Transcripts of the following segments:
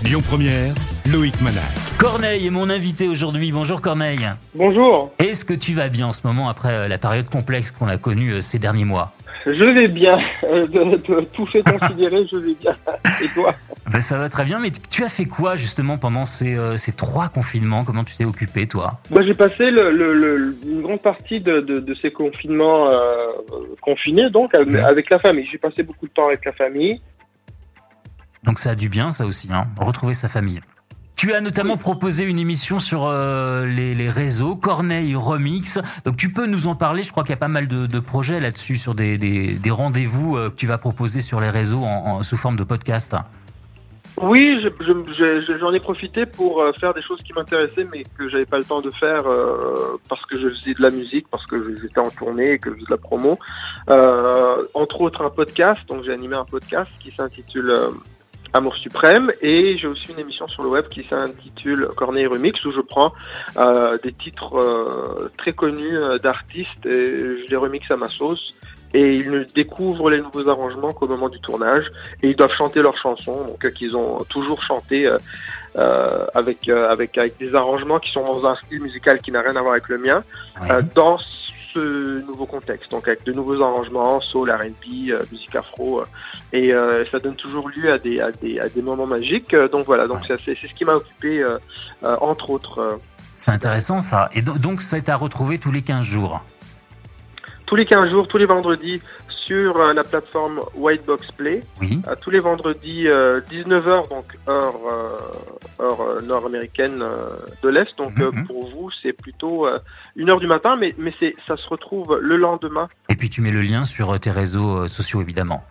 Lyon Première, Loïc Manac. Corneille est mon invité aujourd'hui. Bonjour Corneille. Bonjour, Est-ce que tu vas bien en ce moment après euh, la période complexe qu'on a connue euh, ces derniers mois? Je vais bien. Euh, De, de tout fait considéré, je vais bien. Et toi? Ben, Ça va très bien, mais tu as fait quoi justement pendant ces, euh, ces trois confinements? Comment tu t'es occupé toi? Moi, j'ai passé le, le- le- une grande partie de, de- de ces confinements euh, confinés, donc avec- avec la famille. J'ai passé beaucoup de temps avec la famille. Donc ça a du bien ça aussi, hein, retrouver sa famille. Tu as notamment proposé une émission sur euh, les, les réseaux, Corneille Remix. Donc tu peux nous en parler, je crois qu'il y a pas mal de, de projets là-dessus, sur des, des- des rendez-vous euh, que tu vas proposer sur les réseaux en- en- sous forme de podcast. Oui, je- je- je- j'en ai profité pour euh, faire des choses qui m'intéressaient, mais que j'avais pas le temps de faire euh, parce que je faisais de la musique, parce que j'étais en tournée et que je faisais de la promo. Entre autres, un podcast. Donc, j'ai animé un podcast qui s'intitule Amour suprême, et j'ai aussi une émission sur le web qui s'intitule Corneille Remix, où je prends euh, des titres euh, très connus euh, d'artistes et je les remixe à ma sauce. Et ils ne découvrent les nouveaux arrangements qu'au moment du tournage et ils doivent chanter leurs chansons, donc qu'ils ont toujours chanté euh, avec, avec avec des arrangements qui sont dans un style musical qui n'a rien à voir avec le mien, Ouais. dans ce nouveau contexte, donc avec de nouveaux arrangements, soul, R&B, euh, musique afro, euh, et euh, ça donne toujours lieu à des à des, à des moments magiques. Donc voilà, donc Ouais. c'est ce qui m'a occupé entre autres. C'est intéressant ça. Et do- donc c'est à retrouver tous les 15 jours. tous les 15 jours, tous les vendredis sur euh, la plateforme Whitebox Play. Oui. à tous les vendredis 19h donc heure euh, heure euh, nord-américaine euh, de l'est donc euh, Mhm. pour vous c'est plutôt euh, une heure du matin mais mais ça se retrouve le lendemain Et puis tu mets le lien sur euh, tes réseaux euh, sociaux évidemment.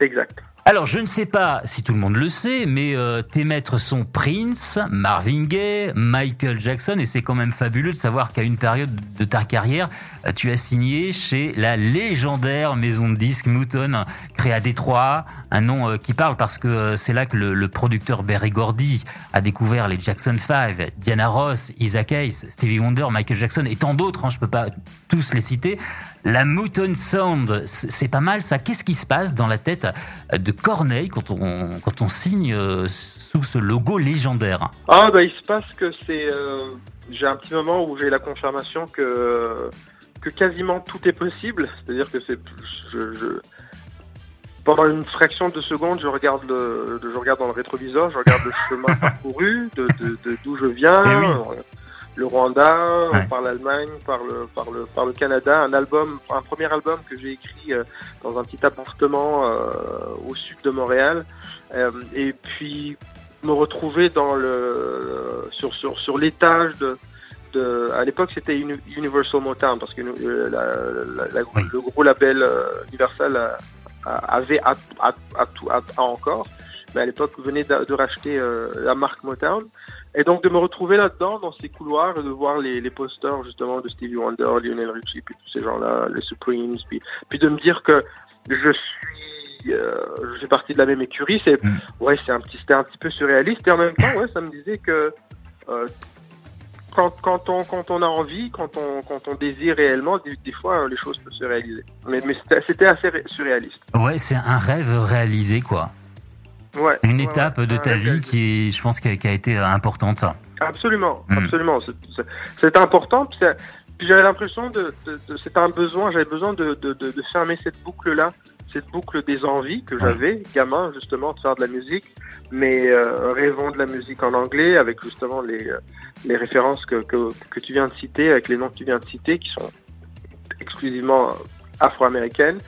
exact Alors je ne sais pas si tout le monde le sait, mais euh, tes maîtres sont Prince, Marvin Gaye, Michael Jackson, et c'est quand même fabuleux de savoir qu'à une période de ta carrière, euh, tu as signé chez la légendaire maison de disques Mouton, créée à Détroit, un nom euh, qui parle parce que euh, c'est là que le, producteur Berry Gordy a découvert les Jackson 5, Diana Ross, Isaac Hayes, Stevie Wonder, Michael Jackson et tant d'autres, hein, je peux pas tous les citer. La Mouton Sound, c'est pas mal ça. Qu'est-ce qui se passe dans la tête de Corneille quand on, quand on signe euh, sous ce logo légendaire? Ah bah il se passe que c'est j'ai un petit moment où j'ai la confirmation que que quasiment tout est possible c'est-à-dire que c'est je, je- pendant une fraction de seconde je regarde le je regarde dans le rétroviseur je regarde le chemin parcouru de de- de- d'où je viens Eh oui. le Rwanda, Ouais. par l'Allemagne, par le, par, le, par le Canada, un album, un premier album que j'ai écrit euh, dans un petit appartement euh, au sud de Montréal, Euh, et puis me retrouver dans le sur sur sur l'étage de de, à l'époque c'était Uni- Universal Motown parce que euh, la- la- la- Oui. le gros label euh, Universal a- a- avait a encore mais à l'époque venait de, de racheter euh, la marque Motown et donc de me retrouver là-dedans dans ces couloirs et de voir les, les posters justement de Stevie Wonder, Lionel Richie puis tous ces gens-là, les Supremes puis puis de me dire que je suis euh, je fais partie de la même écurie c'est Mm. ouais c'est un petit c'était un petit peu surréaliste et en même temps ouais ça me disait que euh, quand, quand, on, quand on a envie, quand on, quand on désire réellement, des, des fois les choses peuvent se réaliser. Mais, mais c'était- assez ré- surréaliste. Ouais, c'est un rêve réalisé, quoi. Ouais, Une ouais, étape ouais, de ta vie réalisé. qui, est, je pense, qui a, qui a été euh, importante. Absolument, Mm. absolument. C'est- important. J'avais l'impression de, de, de- c'était un besoin. J'avais besoin de, de, fermer cette boucle-là, cette boucle des envies que j'avais, gamin justement, de faire de la musique, mais euh, rêvant de la musique en anglais, avec justement les, euh, les références que, que, que tu viens de citer, avec les noms que tu viens de citer, qui sont exclusivement afro-américaines.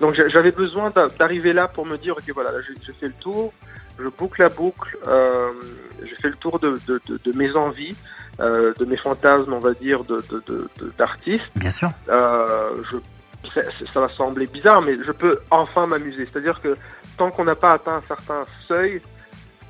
Donc j'a- j'avais besoin d'a- d'arriver là pour me dire, ok voilà, là, j'ai fait le tour, je boucle la boucle, euh, j'ai fait le tour de, de, de, de mes envies, euh, de mes fantasmes, on va dire, de de- de- de- d'artiste. Bien sûr. Euh, je, ça, ça va sembler bizarre, mais je peux enfin m'amuser. C'est-à-dire que tant qu'on n'a pas atteint un certain seuil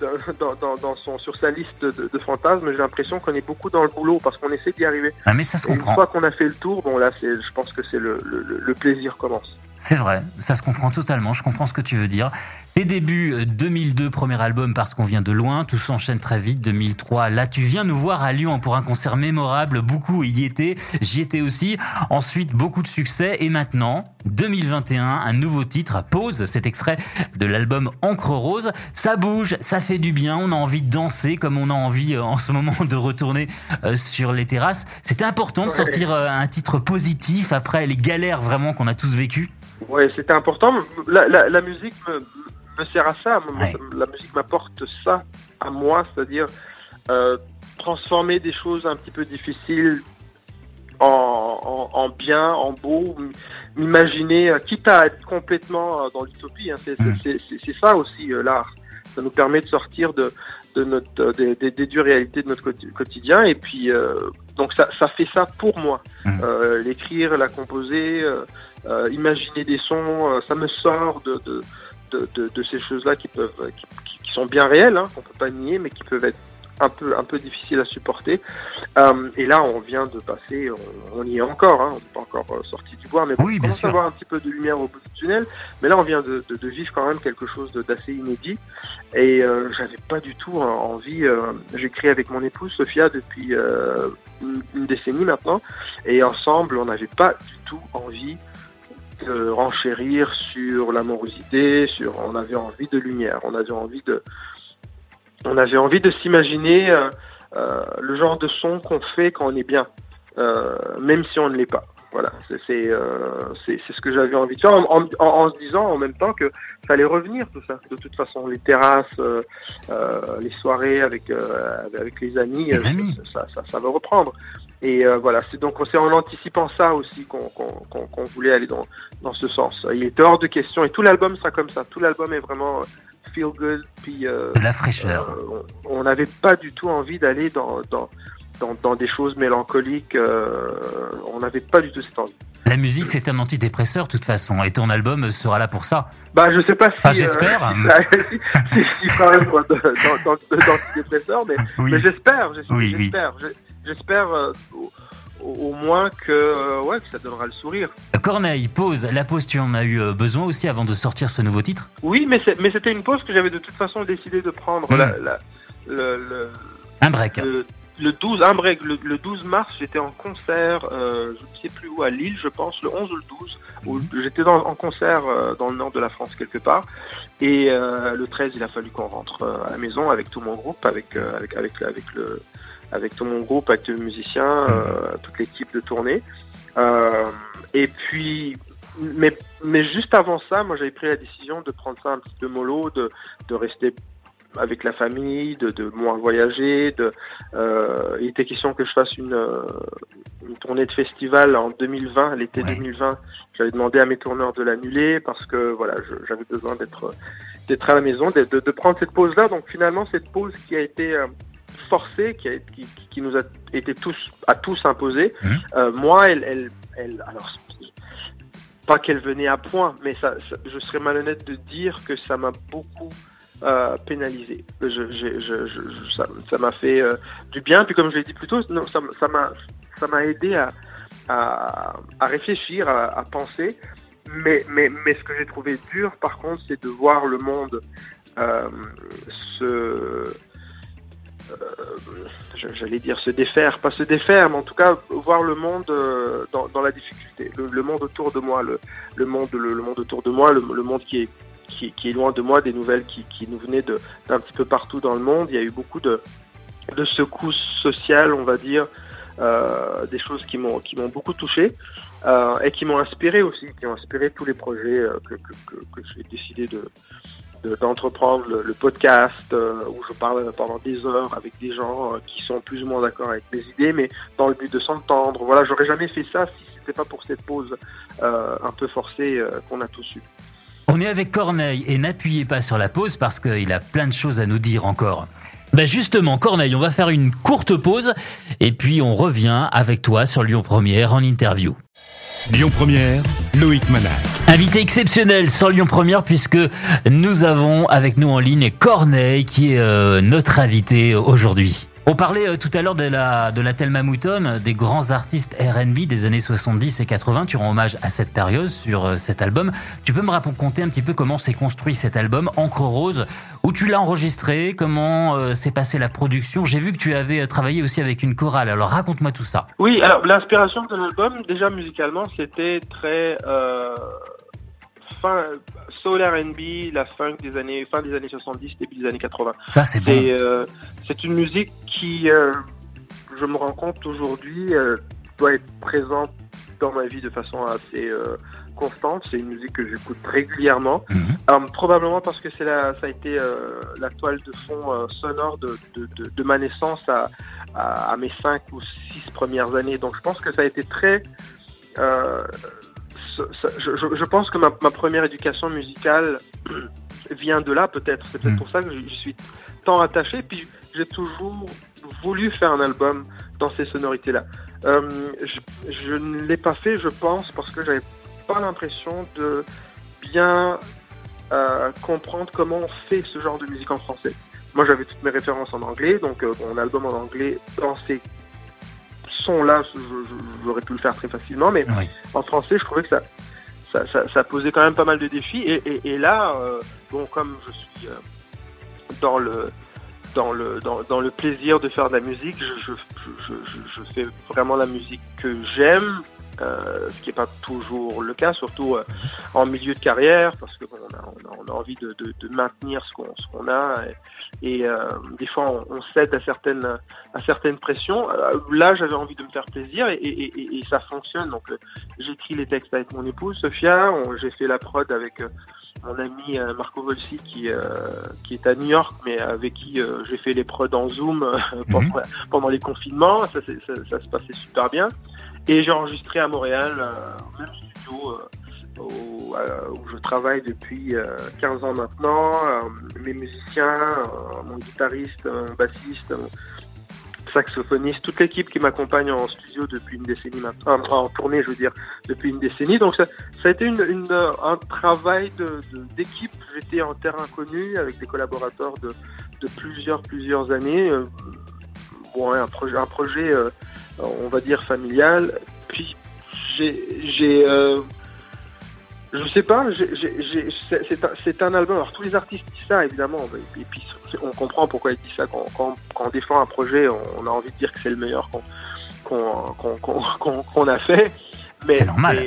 dans, dans, dans son, sur sa liste de, de fantasmes, j'ai l'impression qu'on est beaucoup dans le boulot parce qu'on essaie d'y arriver. Ah, mais ça se Et une comprend. fois qu'on a fait le tour, bon là, c'est, je pense que c'est le, le, le- le plaisir commence. C'est vrai, ça se comprend totalement. Je comprends ce que tu veux dire. Tes débuts 2002, euh, premier album parce qu'on vient de loin, tout s'enchaîne très vite. 2003, là tu viens nous voir à Lyon pour un concert mémorable, beaucoup y étaient, j'y étais aussi. Ensuite, beaucoup de succès et maintenant, 2021, un nouveau titre, Pause, cet extrait de l'album Encre Rose. Ça bouge, ça fait du bien, on a envie de danser comme on a envie euh, en ce moment de retourner euh, sur les terrasses. C'était important de sortir un titre positif après les galères vraiment qu'on a tous vécues. Ouais, c'était important. La, musique me, me sert à ça. La musique m'apporte ça à moi, c'est-à-dire euh, transformer des choses un petit peu difficiles en, bien, en beau, m'imaginer, euh, quitte à être complètement euh, dans l'utopie. Hein. Mm. c'est ça aussi l'art. Ça nous permet de sortir de, notre, des, dures réalités de notre quotidien. Et puis, donc ça, fait ça pour moi. Mm. L'écrire, la composer, imaginer des sons, ça me sort de de, ces choses-là qui peuvent, qui, sont bien réelles, hein, qu'on peut pas nier, mais qui peuvent être un peu, un peu difficiles à supporter. Euh, et là, on vient de passer, on, y est encore, hein, on n'est pas encore euh, sorti du bois, mais bon, on commence à avoir un petit peu de lumière au bout du tunnel. Mais là, on vient de, vivre quand même quelque chose d'assez inédit. Et euh, j'avais pas du tout envie. J'écris avec mon épouse Sophia depuis une, une, décennie maintenant, et ensemble, on n'avait pas du tout envie renchérir sur l'amorosité, sur on avait envie de lumière, on avait envie de on avait envie de s'imaginer euh, euh, le genre de son qu'on fait quand on est bien, euh, même si on ne l'est pas. Voilà, c'est ce que j'avais envie de faire en, se disant en même temps que fallait revenir tout ça. De toute façon, les terrasses, les soirées avec avec les amis, Ça, ça, ça, va reprendre. Et euh, voilà, c'est donc c'est en anticipant ça aussi qu'on voulait aller dans, dans ce sens. Il est hors de question et tout l'album sera comme ça. Tout l'album est vraiment euh, feel good. Puis, euh, de la fraîcheur. on n'avait pas du tout envie d'aller dans, dans, dans, des choses mélancoliques. on n'avait pas du tout cette envie. La musique, c'est un antidépresseur de toute façon, et ton album sera là pour ça. Bah, je sais pas si. Ah, j'espère. si, si, mais, mais j'espère, j'espère. Oui, oui j'espère euh, au, moins que, euh, ouais, ça donnera le sourire. Corneille, pause. La pause, tu en as eu euh, besoin aussi avant de sortir ce nouveau titre? Oui, mais, c'était une pause que j'avais de toute façon décidé de prendre. le, un break. Le, 12, un break. Le, 12 mars, j'étais en concert, je ne sais plus où, à Lille, je pense, le 11 ou le 12. Où mhm. j'étais en concert dans le nord de la France quelque part. Et le 13, il a fallu qu'on rentre à la maison avec tout mon groupe, avec, avec, avec, avec le avec tout mon groupe, avec les musiciens, euh, toute l'équipe de tournée. Euh, et puis, mais, mais juste avant ça, moi j'avais pris la décision de prendre ça un petit peu mollo, de, de rester avec la famille, de, de moins voyager. De, euh, il était question que je fasse une, une tournée de festival en 2020, l'été 2020. J'avais demandé à mes tourneurs de l'annuler parce que voilà, j'avais besoin d'être d'être à la maison, de, de, prendre cette pause là. Donc finalement, cette pause qui a été forcée, qui, a, qui, qui, nous a été tous à tous imposée. Mmh. Euh, moi, elle, elle, elle, alors pas qu'elle venait à point, mais ça, je serais malhonnête de dire que ça m'a beaucoup euh, pénalisé. Je, je, je, ça m'a fait euh, du bien. Puis comme je l'ai dit plus tôt, ça m'a ça m'a aidé à, à, à réfléchir, à, à, penser. Mais, mais, mais ce que j'ai trouvé dur, par contre, c'est de voir le monde euh, se j'allais dire se défaire, pas se défaire, mais en tout cas voir le monde euh, dans, la difficulté, le, monde autour de moi, le, monde, le, monde autour de moi, le, monde qui est, qui, est loin de moi, des nouvelles qui, nous venaient d'un petit peu partout dans le monde. Il y a eu beaucoup de, de secousses sociales, on va dire, euh, des choses qui m'ont qui beaucoup touché et qui m'ont inspiré aussi, qui ont inspiré tous les projets que j'ai décidé de d'entreprendre le, podcast euh, où je parle pendant des heures avec des gens euh, qui sont plus ou moins d'accord avec mes idées, mais dans le but de s'entendre. Voilà, j'aurais jamais fait ça si c'était pas pour cette pause euh, un peu forcée qu'on a tous eue. On est avec Corneille et n'appuyez pas sur la pause parce qu'il a plein de choses à nous dire encore. Ben justement, Corneille, on va faire une courte pause et puis on revient avec toi sur Lyon Première en interview. Lyon Première, Loïc Manal. Invité exceptionnel sur Lyon Première puisque nous avons avec nous en ligne Corneille qui est euh, notre invité aujourd'hui. On parlait euh, tout à l'heure de la, de la Thelma Mouton, des grands artistes R&B des années 70 et 80. Tu rends hommage à cette période sur euh, cet album. Tu peux me raconter un petit peu comment s'est construit cet album, Encre Rose, où tu l'as enregistré, comment s'est passée la production? J'ai vu que tu avais travaillé aussi avec une chorale. Alors raconte-moi tout ça. Oui, alors l'inspiration de l'album, déjà musicalement, c'était très fin soul R&B, la funk des années fin des années 70, début des années 80. Ça c'est bon. Euh, c'est une musique qui, euh, je me rends compte aujourd'hui, euh, doit être présente dans ma vie de façon assez constante. C'est une musique que j'écoute régulièrement, mhm. probablement parce que c'est la, ça a été la toile de fond sonore de, de, ma naissance à, à, mes cinq ou six premières années. Donc je pense que ça a été très je, pense que ma, première éducation musicale vient de là, peut-être. C'est peut-être hmm. pour ça que je, suis tant attaché. Puis j'ai toujours voulu faire un album dans ces sonorités-là. Euh, je, ne l'ai pas fait, je pense, parce que j'avais pas l'impression de bien euh, comprendre comment on fait ce genre de musique en français. Moi, j'avais toutes mes références en anglais, donc euh, mon album en anglais dans ces là j'aurais pu le faire très facilement, mais en français, je trouvais que ça, ça, posait quand même pas mal de défis. Et, là, euh, bon, comme je suis euh, dans le dans le dans, le plaisir de faire de la musique, je, je fais vraiment la musique que j'aime. Euh, ce qui n'est pas toujours le cas, surtout euh, en milieu de carrière, parce que on, a, envie de, maintenir ce qu'on a, et, euh, des fois on, cède à certaines, à certaines pressions. là, j'avais envie de me faire plaisir, et, ça fonctionne. Donc, j'écris les textes avec mon épouse Sophia, j'ai fait la prod avec mon ami Marco Volsi qui, qui est à New York, mais avec qui j'ai fait les prods en Zoom mhm. pendant, les confinements. ça, se passait super bien. Et j'ai enregistré à Montréal, euh, même studio euh, euh, où, je travaille depuis 15 ans maintenant. mes musiciens, mon guitariste, mon bassiste, saxophoniste, toute l'équipe qui m'accompagne en studio depuis une décennie maintenant, en tournée je veux dire, depuis une décennie. Donc ça, a été un travail d'équipe. J'étais en terrain connu avec des collaborateurs de, plusieurs, plusieurs années. bon, un projet, un projet on va dire familial. Puis j'ai, euh, je sais pas, c'est un, album. Alors tous les artistes disent ça évidemment, et puis, on comprend pourquoi ils disent ça. Quand, on défend un projet, on, a envie de dire que c'est le meilleur qu'on a fait. Mais, c'est normal.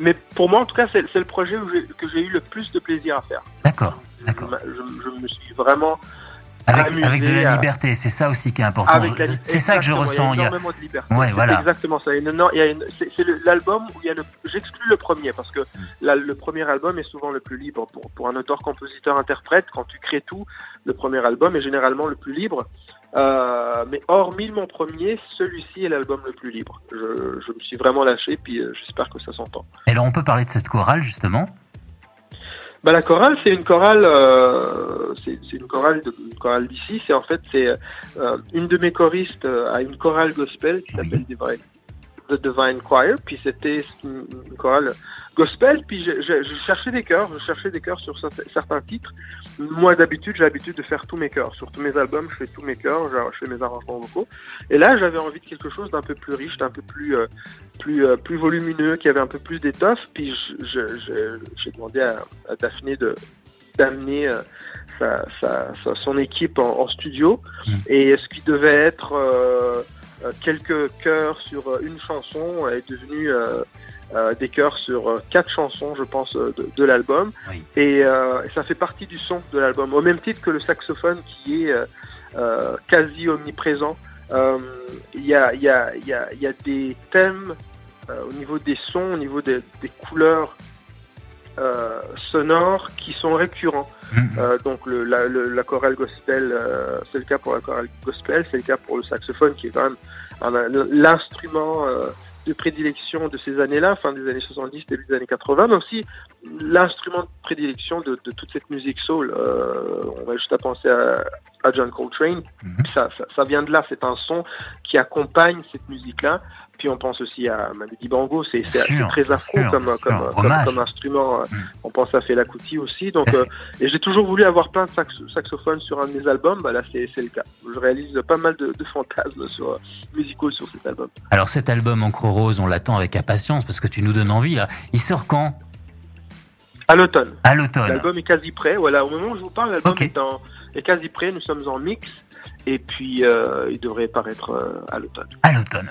Mais, pour moi, en tout cas, c'est le projet que j'ai eu le plus de plaisir à faire. D'accord. je, me suis vraiment avec, de la liberté, c'est ça aussi qui est important. C'est ça que je ressens. Il y a énormément de liberté. Ouais, voilà. Exactement ça. C'est l'album où il y a le... j'exclus le premier parce que le premier album est souvent le plus libre pour, pour un auteur, compositeur, interprète. Quand tu crées tout, le premier album est généralement le plus libre. Euh, mais hormis mon premier, celui-ci est l'album le plus libre. Je, je, me suis vraiment lâché, puis euh, j'espère que ça s'entend. Et alors on peut parler de cette chorale justement bah, la chorale, c'est une chorale, euh, c'est une chorale, une chorale d'ici. C'est en fait c'est euh, une de mes choristes à une chorale gospel qui s'appelle Divine, The Divine Choir. Puis c'était une, chorale gospel. Puis je, cherchais des chœurs, je cherchais des chœurs sur certains titres. Moi d'habitude, j'ai l'habitude de faire tous mes chœurs. Sur tous mes albums, je fais tous mes chœurs, je fais mes arrangements vocaux. Et là, j'avais envie de quelque chose d'un peu plus riche, d'un peu plus euh, plus, euh, plus volumineux, qui avait un peu plus d'étoffe. Puis j'ai demandé à, Daphné de d'amener euh, son équipe en, studio. Hmm. Et ce qui devait être quelques chœurs sur une chanson. Est devenu des chœurs sur quatre chansons, je pense, de, l'album. Et, ça fait partie du son de l'album, au même titre que le saxophone qui est quasi omniprésent euh, il y, a, des thèmes euh, au niveau des sons, au niveau des, couleurs euh, sonores qui sont récurrents. Mm-hmm. donc la, chorale gospel, c'est le cas pour la chorale gospel, c'est le cas pour le saxophone qui est quand même l'instrument de prédilection de ces années-là, fin des années 70, début des années 80, mais aussi l'instrument de prédilection de, toute cette musique soul. Euh, on va juste à penser à, John Coltrane. Mhm. ça, vient de là, c'est un son qui accompagne cette musique-là Puis on pense aussi à Manu Dibango, c'est très afro comme, instrument. Mm. On pense à Fela Kuti aussi. Donc, euh, et j'ai toujours voulu avoir plein de sax- saxophones sur un de mes albums. Bah là, c'est le cas. Je réalise pas mal de, de fantasmes sur, euh, musicaux sur cet album. Alors cet album Encre Rose, on l'attend avec impatience parce que tu nous donnes envie. Là. Il sort quand? À l'automne. À l'automne. L'album est quasi prêt. Voilà, au moment où je vous parle, l'album est, est quasi prêt. Nous sommes en mix. Et puis, euh, il devrait paraître euh, à l'automne. À l'automne.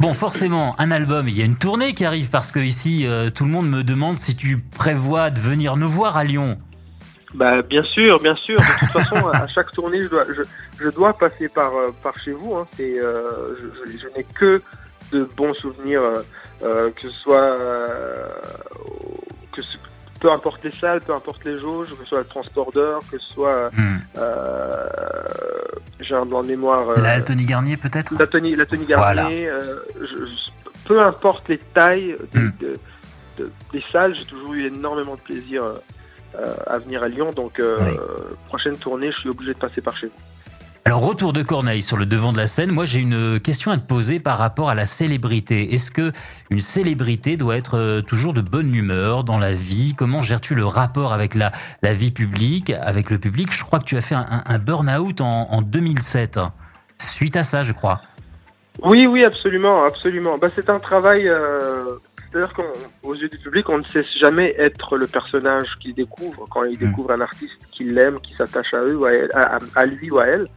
Bon, forcément, un album, il y a une tournée qui arrive parce que ici, euh, tout le monde me demande si tu prévois de venir nous voir à Lyon. Bah, bien sûr, bien sûr. De toute façon, à chaque tournée, je dois, je, je dois passer par, euh, par chez vous. Hein. C'est, euh, je, n'ai que de bons souvenirs, euh, que ce soit, que ce- peu importe les salles, peu importe les jauges, que ce soit le transport d'heures, que ce soit, Hmm. euh, j'ai un blanc de mémoire. euh, La Tony Garnier peut-être la Voilà. Garnier, euh, je- je- peu importe les tailles des, Mm. de- de- des salles, j'ai toujours eu énormément de plaisir euh, à venir à Lyon. Donc, Oui. prochaine tournée, je suis obligé de passer par chez vous. Alors, retour de Corneille sur le devant de la scène. Moi, j'ai une question à te poser par rapport à la célébrité. Est-ce que une célébrité doit être euh, toujours de bonne humeur dans la vie? Comment gères-tu le rapport avec la, la vie publique, avec le public? Je crois que tu as fait un, burn-out en, en 2007. Suite à ça, je crois. Oui, oui, absolument, absolument. Bah, c'est un travail. euh, C'est-à-dire qu'aux yeux du public, on ne sait jamais être le personnage qu'il découvre quand il Mm. découvre un artiste qu'il aime, qui s'attache à eux, ou à, elle- à- à lui ou à elle.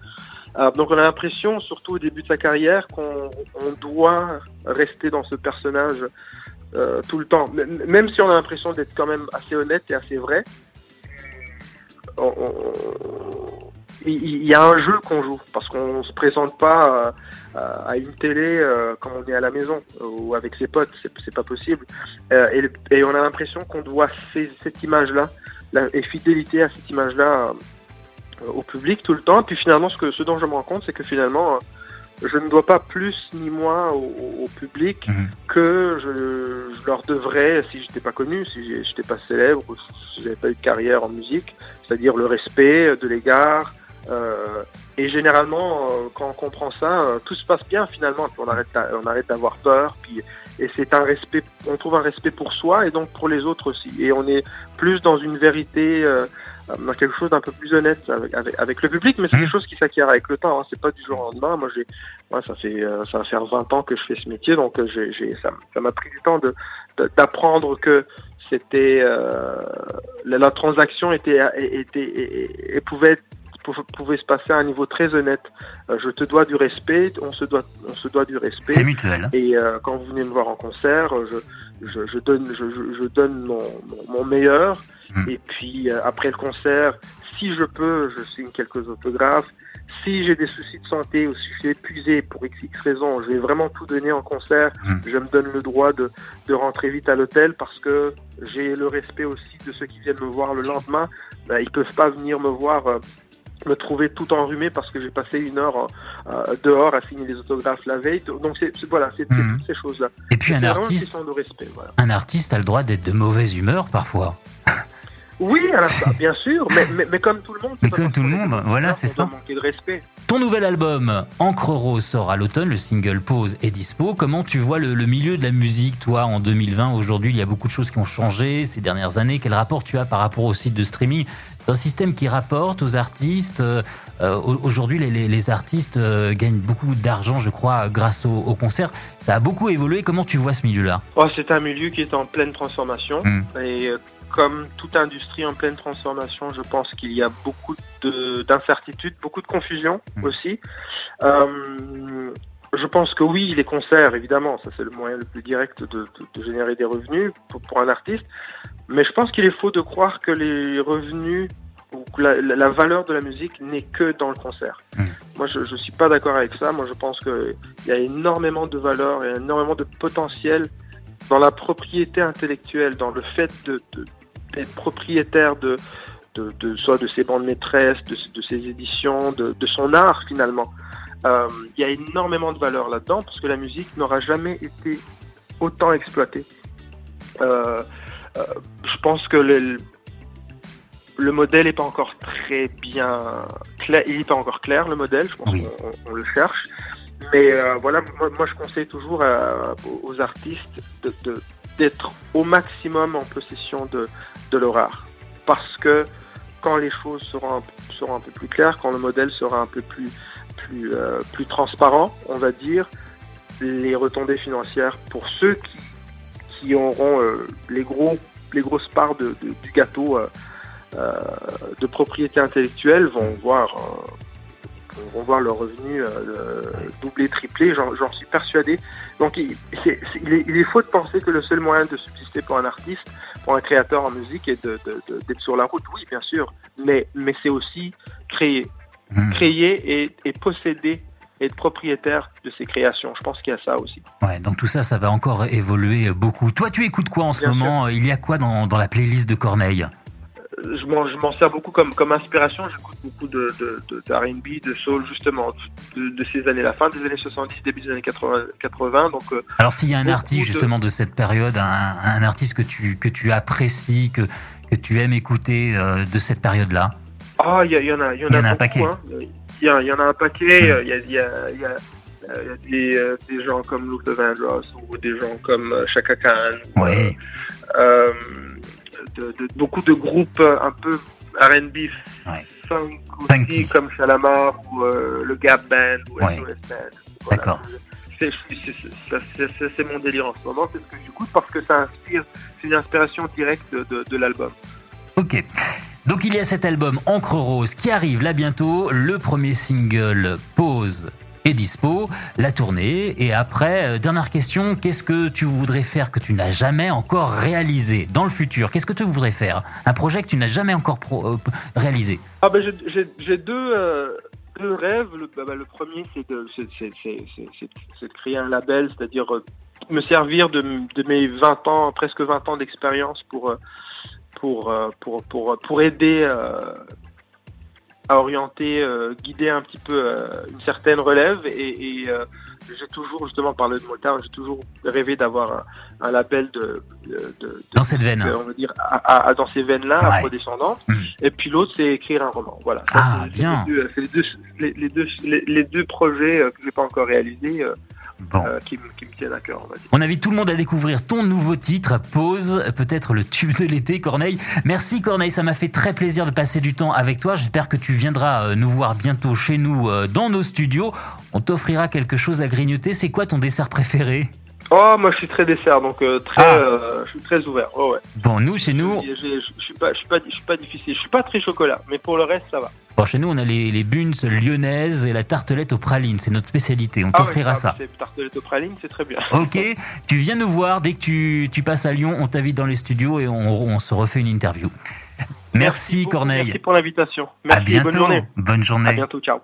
Euh, donc on a l'impression, surtout au début de sa carrière, qu'on on doit rester dans ce personnage euh, tout le temps. Même si on a l'impression d'être quand même assez honnête et assez vrai, il y a un jeu qu'on joue parce qu'on ne se présente pas euh, à une télé quand on est à la maison ou avec ses potes, c'est pas possible. Et, on a l'impression qu'on doit cette image-là et fidélité à cette image-là au public tout le temps. Puis finalement, ce, que, ce dont je me rends compte, c'est que finalement, euh, je ne dois pas plus ni moins au, public Mhm. que je, je leur devrais si j'étais pas connu, si j'étais pas célèbre, ou si j'avais pas eu de carrière en musique, c'est-à-dire le respect de l'égard. euh, et généralement, euh, quand on comprend ça, tout se passe bien finalement. Puis on arrête, on arrête d'avoir peur. Puis et c'est un respect. On trouve un respect pour soi et donc pour les autres aussi. Et on est plus dans une vérité, euh, dans quelque chose d'un peu plus honnête avec, avec, avec le public. Mais c'est quelque chose qui s'acquiert avec le temps. Hein. C'est pas du jour au lendemain. Moi, j'ai, moi, ça fait, euh, ça va faire 20 ans que je fais ce métier, donc euh, j'ai, j'ai, ça, m'a pris du temps de, d'apprendre que c'était euh, la, la transaction était, était et, et- et pouvait être pouvait se passer à un niveau très honnête. Euh, je te dois du respect, on se doit, on se doit du respect. C'est mutuel. Et euh, quand vous venez me voir en concert, euh, je, je, je donne, je, donne mon, mon- mon meilleur. Mm. Et puis euh, après le concert, si je peux, je signe quelques autographes. Si j'ai des soucis de santé ou si je suis épuisé pour x, x raison, je vais vraiment tout donner en concert. Mm. Je me donne le droit de, de rentrer vite à l'hôtel parce que j'ai le respect aussi de ceux qui viennent me voir le lendemain. Ben, ils peuvent pas venir me voir. Me trouver tout enrhumé parce que j'ai passé une heure euh, dehors à signer les autographes la veille. Donc c'est voilà, c'est c'est Mhm. toutes ces choses-là. Et puis un artiste, question de respect. Voilà. un artiste a le droit d'être de mauvaise humeur parfois. Oui, fois, bien sûr, mais, mais, mais comme tout le monde. Mais comme tout le monde, voilà, c'est ça. manquer de respect. Ton nouvel album, Encre Rose, sort à l'automne, le single Pause est dispo. Comment tu vois le, le milieu de la musique, toi, en 2020 Aujourd'hui, il y a beaucoup de choses qui ont changé ces dernières années. Quel rapport tu as par rapport au site de streaming? Un système qui rapporte aux artistes. Euh, euh, Aujourd'hui, les, les- les artistes euh, gagnent beaucoup d'argent, je crois, grâce aux au concerts. Ça a beaucoup évolué. Comment tu vois ce milieu-là? Oh, c'est un milieu qui est en pleine transformation. Mm. Et comme toute industrie en pleine transformation, je pense qu'il y a beaucoup de- d'incertitudes, beaucoup de confusion Mm. aussi. Euh, je pense que oui, les concerts, évidemment, ça c'est le moyen le plus direct de, de- de générer des revenus pour, pour un artiste. Mais je pense qu'il est faux de croire que les revenus ou que la, la- la valeur de la musique n'est que dans le concert. Mm. Moi, je ne suis pas d'accord avec ça. Moi, je pense qu'il y a énormément de valeur et énormément de potentiel dans la propriété intellectuelle, dans le fait de- d'être propriétaire de, de, de- soit de ses bandes maîtresses, de, de ses éditions, de, de son art finalement. Euh, Il y a énormément de valeur là-dedans parce que la musique n'aura jamais été autant exploitée. Euh, euh, je pense que le, le modèle n'est pas encore très bien clair, il n'est pas encore clair le modèle, je pense Oui. qu'on on le cherche, Mais euh, voilà, moi, moi, je conseille toujours aux artistes de- de- d'être au maximum en possession de, de leur art. Parce que quand les choses seront un, seront un peu plus claires, quand le modèle sera un peu plus, plus, euh, plus transparent, on va dire, les retombées financières pour ceux qui, qui auront euh, les, gros, les grosses parts de- du gâteau euh, de propriété intellectuelle vont voir, vont voir leur revenu doubler, tripler, j'en suis persuadé. Donc il, est, faux de penser que le seul moyen de subsister pour un artiste, pour un créateur en musique, est d'être sur la route. Oui, bien sûr, mais, mais c'est aussi créer. Créer et, et posséder, être propriétaire de ses créations. Je pense qu'il y a ça aussi. Ouais, donc tout ça, ça va encore évoluer beaucoup. Toi, tu écoutes quoi en ce Bien sûr. moment? Il y a quoi dans, dans la playlist de Corneille? Euh, Je m'en, je m'en sers beaucoup comme, comme inspiration. J'écoute beaucoup de, de, de, de R&B, de soul, justement, de, de ces années, la fin des années 70, début des années 80. 80 donc, euh, Alors, s'il y a un artiste justement de cette période, un, un artiste que tu, que tu apprécies, que, que tu aimes écouter euh, de cette période-là? Ah, il y, en a, il y en y a, en a un paquet. hein. Il y, en a un paquet. Euh, Il y a, y euh, des, euh, des gens comme Luther Vandross ou des gens comme euh, Chaka Khan. ou, Ouais. euh, de, de- beaucoup de groupes euh, un peu R&B Ouais. funk aussi, Funky. comme Shalamar ou euh, le Gap Band ou Ouais. SOS. D'accord. C'est mon délire en ce moment, c'est ce que j'écoute parce que ça inspire, c'est une inspiration directe de, de- de l'album. Ok. Donc il y a cet album Encre Rose qui arrive là bientôt. Le premier single Pause est dispo, la tournée. Et après, euh, dernière question, qu'est-ce que tu voudrais faire que tu n'as jamais encore réalisé dans le futur? Qu'est-ce que tu voudrais faire? Un projet que tu n'as jamais encore euh, réalisé? Ah ben j'ai- euh, deux rêves. Le, premier c'est de, créer un label, c'est-à-dire me servir de, mes 20 ans, presque 20 ans d'expérience pour, pour, euh, pour, pour, pour aider euh, à orienter, euh, guider un petit peu une certaine relève. Et, et, j'ai toujours, justement, parlé de Motown, j'ai toujours rêvé d'avoir un, un label de, de, de- de- dans cette veine on va dire, à, dans ces veines-là, Ouais. afrodescendantes. Mm. Et puis l'autre, c'est écrire un roman. Voilà. Ah, c'est- c'est bien. les deux- C'est les deux, les, les deux, les, les deux projets que j'ai pas encore réalisés Bon. euh, qui, me- qui me tiennent à cœur, on va dire. On invite tout le monde à découvrir ton nouveau titre, Pause, peut-être le tube de l'été, Corneille. Merci Corneille, ça m'a fait très plaisir de passer du temps avec toi. J'espère que tu viendras euh, nous voir bientôt chez nous euh, dans nos studios. On t'offrira quelque chose à grignoter. C'est quoi ton dessert préféré? Oh, moi je suis très dessert, donc euh, très, Ah. euh, je suis très ouvert. Oh, ouais. Bon, nous, chez nous, Je, je- je- je suis pas, je suis pas, je suis pas difficile. Je suis pas très chocolat, mais pour le reste, ça va. bon, chez nous, on a les, les buns lyonnaises et la tartelette aux pralines. C'est notre spécialité. On Ah ouais, t'offrira ah, ça. Tartelette aux pralines, c'est très bien. Ok, tu viens nous voir dès que tu, tu passes à Lyon. On t'invite dans les studios et on, on se refait une interview. Merci, Corneille. Merci pour l'invitation. à Merci et bientôt. bonne journée. Bonne journée. À bientôt, ciao.